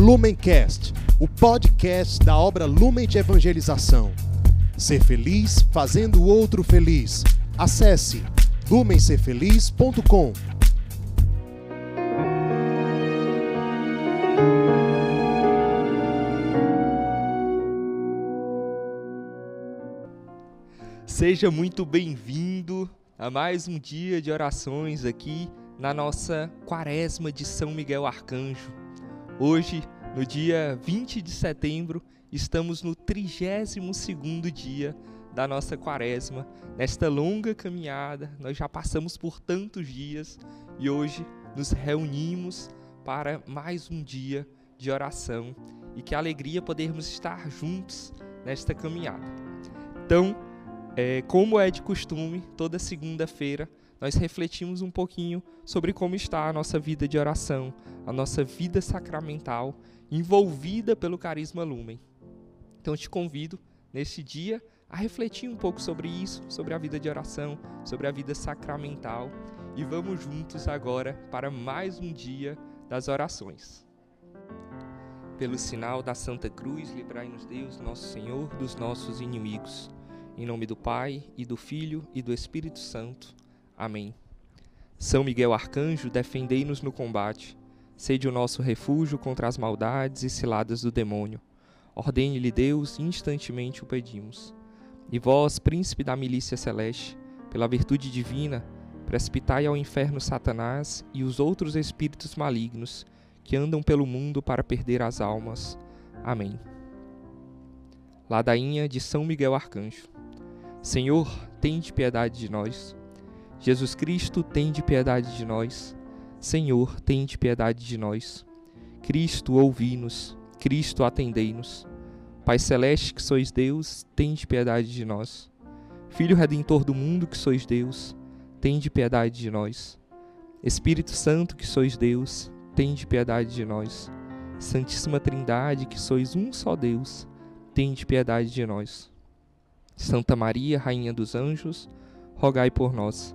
Lumencast, o podcast da obra Lumen de Evangelização. Ser feliz fazendo o outro feliz. Acesse lumencerfeliz.com. Seja muito bem-vindo a mais um dia de orações aqui na nossa Quaresma de São Miguel Arcanjo. Hoje, no dia 20 de setembro, estamos no 32º dia da nossa Quaresma. Nesta longa caminhada, nós já passamos por tantos dias e hoje nos reunimos para mais um dia de oração e que alegria podermos estar juntos nesta caminhada. Então, é, como é de costume, toda segunda-feira nós refletimos um pouquinho sobre como está a nossa vida de oração, a nossa vida sacramental envolvida pelo carisma Lumen. Então te convido neste dia a refletir um pouco sobre isso, sobre a vida de oração, sobre a vida sacramental e vamos juntos agora para mais um dia das orações. Pelo sinal da Santa Cruz, livrai-nos Deus, nosso Senhor, dos nossos inimigos. Em nome do Pai, e do Filho, e do Espírito Santo. Amém. São Miguel Arcanjo, defendei-nos no combate. Sede o nosso refúgio contra as maldades e ciladas do demônio. Ordene-lhe Deus, instantemente o pedimos. E vós, príncipe da milícia celeste, pela virtude divina, precipitai ao inferno Satanás e os outros espíritos malignos que andam pelo mundo para perder as almas. Amém. Ladainha de São Miguel Arcanjo. Senhor, tende piedade de nós. Jesus Cristo, tende piedade de nós. Senhor, tende piedade de nós. Cristo, ouvi-nos. Cristo, atendei-nos. Pai celeste, que sois Deus, tende piedade de nós. Filho redentor do mundo, que sois Deus, tende piedade de nós. Espírito Santo, que sois Deus, tende piedade de nós. Santíssima Trindade, que sois um só Deus, tende piedade de nós. Santa Maria, Rainha dos Anjos, rogai por nós.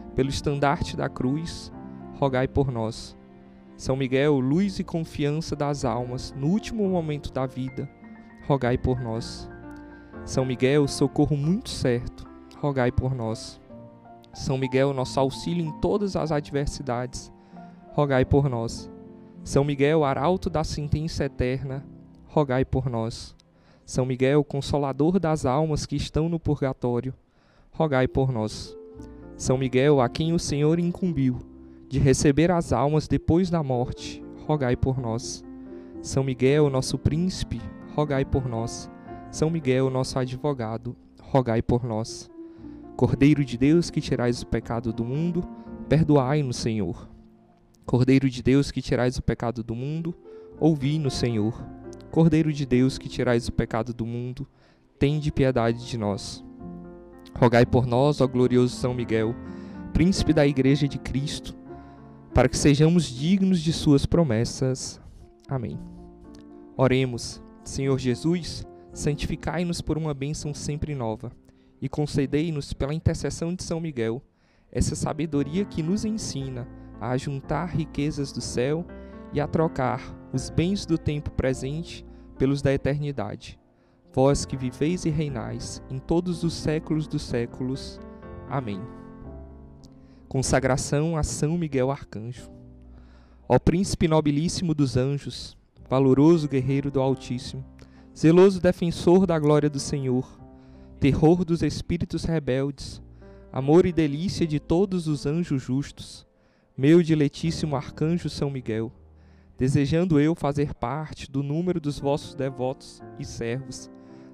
pelo estandarte da cruz, rogai por nós. São Miguel, luz e confiança das almas no último momento da vida, rogai por nós. São Miguel, socorro muito certo, rogai por nós. São Miguel, nosso auxílio em todas as adversidades, rogai por nós. São Miguel, arauto da sentença eterna, rogai por nós. São Miguel, consolador das almas que estão no purgatório, rogai por nós. São Miguel, a quem o Senhor incumbiu de receber as almas depois da morte, rogai por nós. São Miguel, nosso príncipe, rogai por nós. São Miguel, nosso advogado, rogai por nós. Cordeiro de Deus que tirais o pecado do mundo, perdoai-nos, Senhor. Cordeiro de Deus que tirais o pecado do mundo, ouvi-nos, Senhor. Cordeiro de Deus que tirais o pecado do mundo, tende piedade de nós. Rogai por nós, ó glorioso São Miguel, príncipe da Igreja de Cristo, para que sejamos dignos de Suas promessas. Amém. Oremos, Senhor Jesus, santificai-nos por uma bênção sempre nova e concedei-nos, pela intercessão de São Miguel, essa sabedoria que nos ensina a juntar riquezas do céu e a trocar os bens do tempo presente pelos da eternidade vós que viveis e reinais em todos os séculos dos séculos. Amém. Consagração a São Miguel Arcanjo. Ó príncipe nobilíssimo dos anjos, valoroso guerreiro do Altíssimo, zeloso defensor da glória do Senhor, terror dos espíritos rebeldes, amor e delícia de todos os anjos justos, meu diletíssimo arcanjo São Miguel, desejando eu fazer parte do número dos vossos devotos e servos,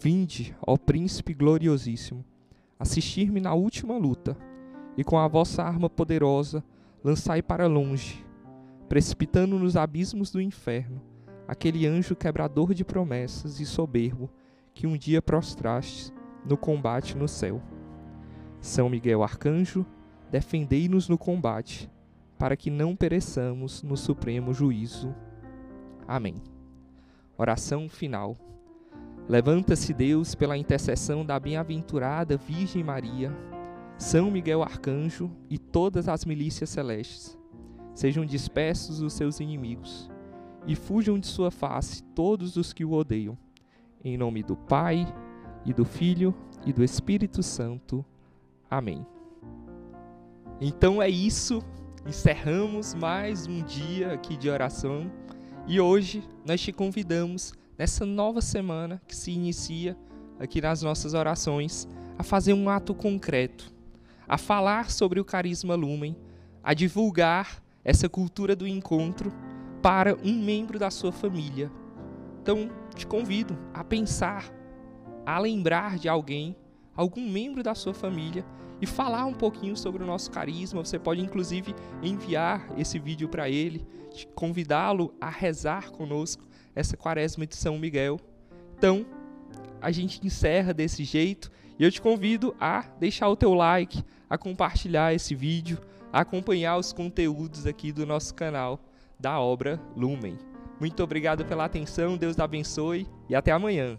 Vinde, ó Príncipe gloriosíssimo, assistir-me na última luta, e com a vossa arma poderosa lançai para longe, precipitando nos abismos do inferno, aquele anjo quebrador de promessas e soberbo que um dia prostrastes no combate no céu. São Miguel Arcanjo, defendei-nos no combate, para que não pereçamos no supremo juízo. Amém. Oração final. Levanta-se Deus pela intercessão da bem-aventurada Virgem Maria, São Miguel Arcanjo e todas as milícias celestes. Sejam dispersos os seus inimigos e fujam de sua face todos os que o odeiam. Em nome do Pai, e do Filho, e do Espírito Santo. Amém. Então é isso, encerramos mais um dia aqui de oração e hoje nós te convidamos, nessa nova semana que se inicia aqui nas nossas orações, a fazer um ato concreto, a falar sobre o carisma Lumen, a divulgar essa cultura do encontro para um membro da sua família. Então, te convido a pensar, a lembrar de alguém, algum membro da sua família e falar um pouquinho sobre o nosso carisma. Você pode inclusive enviar esse vídeo para ele, convidá-lo a rezar conosco essa quaresma de São Miguel. Então, a gente encerra desse jeito e eu te convido a deixar o teu like, a compartilhar esse vídeo, a acompanhar os conteúdos aqui do nosso canal da obra Lumen. Muito obrigado pela atenção, Deus abençoe e até amanhã.